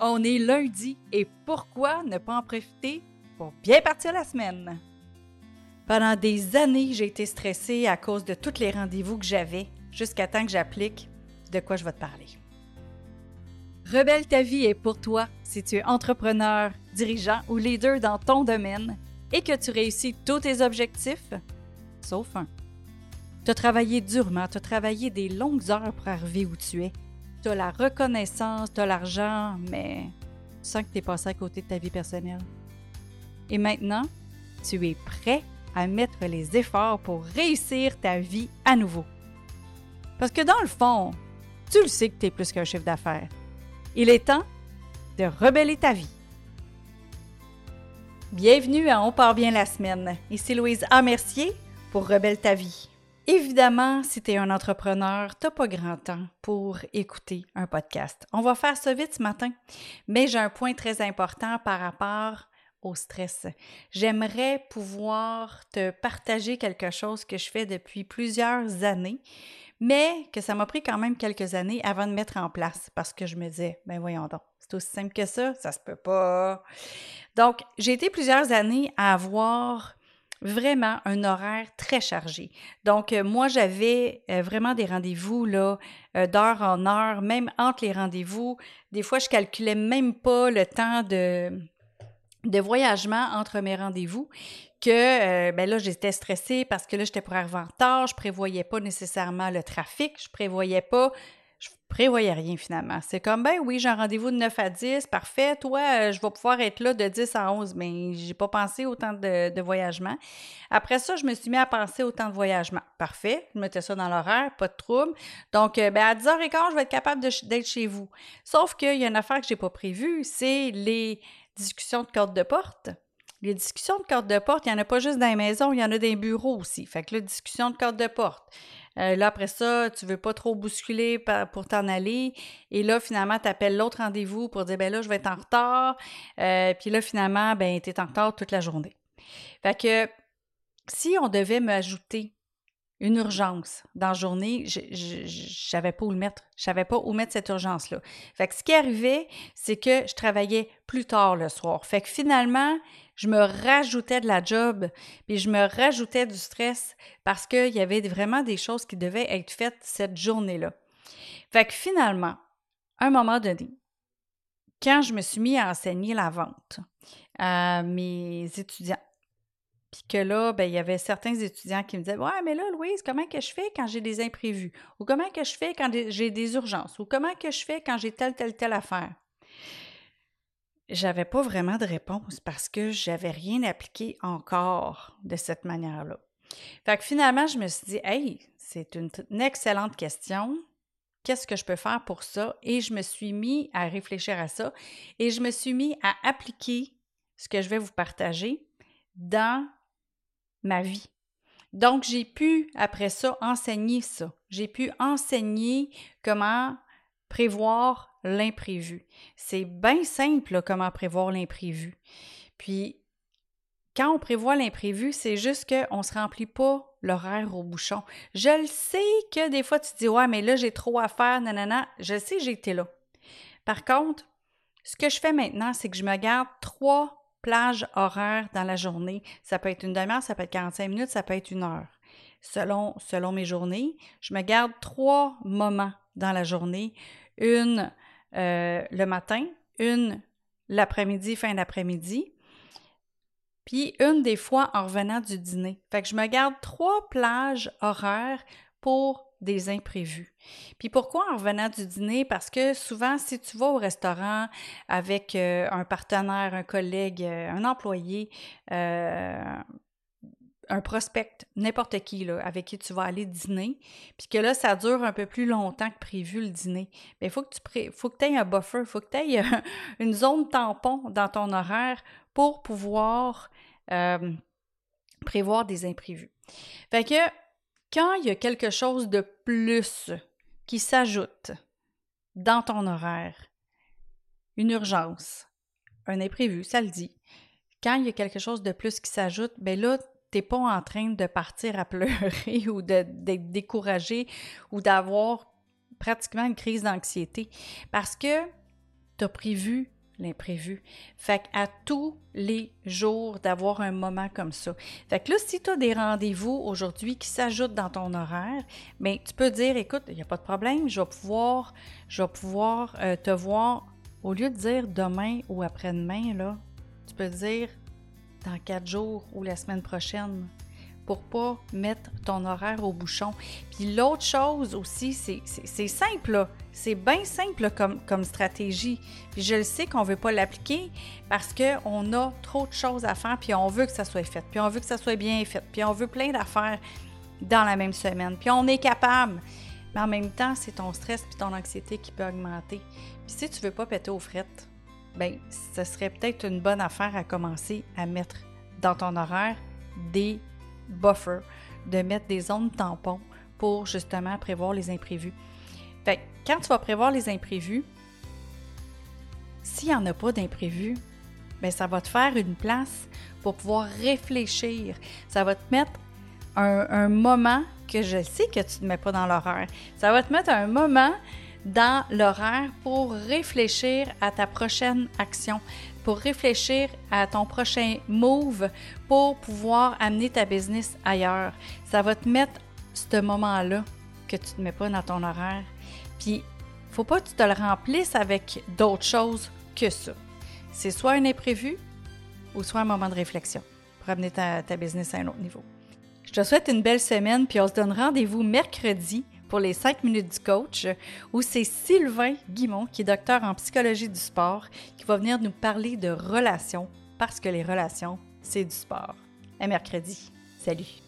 On est lundi et pourquoi ne pas en profiter pour bien partir la semaine? Pendant des années, j'ai été stressée à cause de tous les rendez-vous que j'avais jusqu'à temps que j'applique de quoi je vais te parler. Rebelle ta vie est pour toi si tu es entrepreneur, dirigeant ou leader dans ton domaine et que tu réussis tous tes objectifs, sauf un. Tu as travaillé durement, tu as travaillé des longues heures pour arriver où tu es tu la reconnaissance, tu l'argent, mais tu sens que tu es passé à côté de ta vie personnelle. Et maintenant, tu es prêt à mettre les efforts pour réussir ta vie à nouveau. Parce que dans le fond, tu le sais que tu es plus qu'un chiffre d'affaires. Il est temps de rebeller ta vie. Bienvenue à On part bien la semaine. Ici Louise A. Mercier pour Rebelle ta vie. Évidemment, si tu es un entrepreneur, tu pas grand temps pour écouter un podcast. On va faire ça vite ce matin, mais j'ai un point très important par rapport au stress. J'aimerais pouvoir te partager quelque chose que je fais depuis plusieurs années, mais que ça m'a pris quand même quelques années avant de mettre en place parce que je me disais, ben voyons donc, c'est aussi simple que ça, ça se peut pas. Donc, j'ai été plusieurs années à avoir vraiment un horaire très chargé. Donc, euh, moi, j'avais euh, vraiment des rendez-vous euh, d'heure en heure, même entre les rendez-vous. Des fois, je calculais même pas le temps de, de voyagement entre mes rendez-vous que ben là, j'étais stressée parce que là, j'étais pour arriver en retard, je prévoyais pas nécessairement le trafic, je prévoyais pas je prévoyais rien finalement. C'est comme, ben oui, j'ai un rendez-vous de 9 à 10, parfait. Toi, euh, je vais pouvoir être là de 10 à 11, mais j'ai pas pensé au temps de, de, voyagement. Après ça, je me suis mis à penser au temps de voyagement. Parfait, je mettais ça dans l'horaire, pas de trouble. Donc, euh, ben à 10h15, je vais être capable d'être chez vous. Sauf qu'il y a une affaire que j'ai pas prévue, c'est les discussions de code de porte. Les discussions de code de porte, il n'y en a pas juste dans les maisons, il y en a dans les bureaux aussi. Fait que là, discussion de code de porte. Euh, là, après ça, tu veux pas trop bousculer pour t'en aller. Et là, finalement, tu appelles l'autre rendez-vous pour dire, ben là, je vais être en retard. Euh, puis là, finalement, ben, tu es en retard toute la journée. Fait que si on devait m'ajouter une urgence dans la journée, je ne pas où le mettre. Je savais pas où mettre cette urgence-là. Fait que ce qui arrivait, c'est que je travaillais plus tard le soir. Fait que finalement, je me rajoutais de la job, puis je me rajoutais du stress parce qu'il y avait vraiment des choses qui devaient être faites cette journée-là. Fait que finalement, à un moment donné, quand je me suis mis à enseigner la vente à mes étudiants, puis que là, ben, il y avait certains étudiants qui me disaient Ouais, mais là, Louise, comment que je fais quand j'ai des imprévus? Ou comment que je fais quand j'ai des urgences? Ou comment que je fais quand j'ai telle, telle, telle affaire? J'avais pas vraiment de réponse parce que j'avais rien appliqué encore de cette manière-là. Fait que finalement, je me suis dit Hey, c'est une, une excellente question. Qu'est-ce que je peux faire pour ça? Et je me suis mis à réfléchir à ça et je me suis mis à appliquer ce que je vais vous partager dans ma vie. Donc, j'ai pu, après ça, enseigner ça. J'ai pu enseigner comment prévoir l'imprévu. C'est bien simple, comment prévoir l'imprévu. Puis, quand on prévoit l'imprévu, c'est juste qu'on ne se remplit pas l'horaire au bouchon. Je le sais que des fois, tu te dis, ouais, mais là, j'ai trop à faire, nanana. Je sais, été là. Par contre, ce que je fais maintenant, c'est que je me garde trois plage horaire dans la journée. Ça peut être une demi-heure, ça peut être 45 minutes, ça peut être une heure. Selon, selon mes journées, je me garde trois moments dans la journée. Une euh, le matin, une l'après-midi, fin d'après-midi, puis une des fois en revenant du dîner. Fait que je me garde trois plages horaires pour des imprévus. Puis pourquoi en revenant du dîner? Parce que souvent, si tu vas au restaurant avec euh, un partenaire, un collègue, euh, un employé, euh, un prospect, n'importe qui avec qui tu vas aller dîner, puis que là, ça dure un peu plus longtemps que prévu le dîner, il faut que tu faut que aies un buffer, il faut que tu aies une zone tampon dans ton horaire pour pouvoir prévoir des imprévus. Fait que quand il y a quelque chose de plus qui s'ajoute dans ton horaire, une urgence, un imprévu, ça le dit. Quand il y a quelque chose de plus qui s'ajoute, ben là, t'es pas en train de partir à pleurer ou d'être découragé ou d'avoir pratiquement une crise d'anxiété. Parce que tu as prévu l'imprévu. Fait à tous les jours d'avoir un moment comme ça. Fait que là, si tu as des rendez-vous aujourd'hui qui s'ajoutent dans ton horaire, bien, tu peux dire, écoute, il n'y a pas de problème, je vais pouvoir, je vais pouvoir euh, te voir, au lieu de dire demain ou après-demain, là, tu peux dire dans quatre jours ou la semaine prochaine pour pas mettre ton horaire au bouchon. Puis l'autre chose aussi, c'est simple, c'est bien simple comme, comme stratégie. Puis je le sais qu'on ne veut pas l'appliquer parce qu'on a trop de choses à faire, puis on veut que ça soit fait, puis on veut que ça soit bien fait, puis on veut plein d'affaires dans la même semaine, puis on est capable. Mais en même temps, c'est ton stress puis ton anxiété qui peut augmenter. Puis si tu veux pas péter aux frettes, ben ce serait peut-être une bonne affaire à commencer à mettre dans ton horaire des buffer, de mettre des zones tampons pour justement prévoir les imprévus. Fait quand tu vas prévoir les imprévus, s'il n'y en a pas d'imprévus, bien, ça va te faire une place pour pouvoir réfléchir. Ça va te mettre un, un moment que je sais que tu ne mets pas dans l'horaire. Ça va te mettre un moment dans l'horaire pour réfléchir à ta prochaine action, pour réfléchir à ton prochain move, pour pouvoir amener ta business ailleurs. Ça va te mettre ce moment-là que tu ne mets pas dans ton horaire. Puis, faut pas que tu te le remplisses avec d'autres choses que ça. C'est soit un imprévu ou soit un moment de réflexion pour amener ta, ta business à un autre niveau. Je te souhaite une belle semaine, puis on se donne rendez-vous mercredi pour les 5 minutes du coach, où c'est Sylvain Guimont, qui est docteur en psychologie du sport, qui va venir nous parler de relations, parce que les relations, c'est du sport. À mercredi. Salut!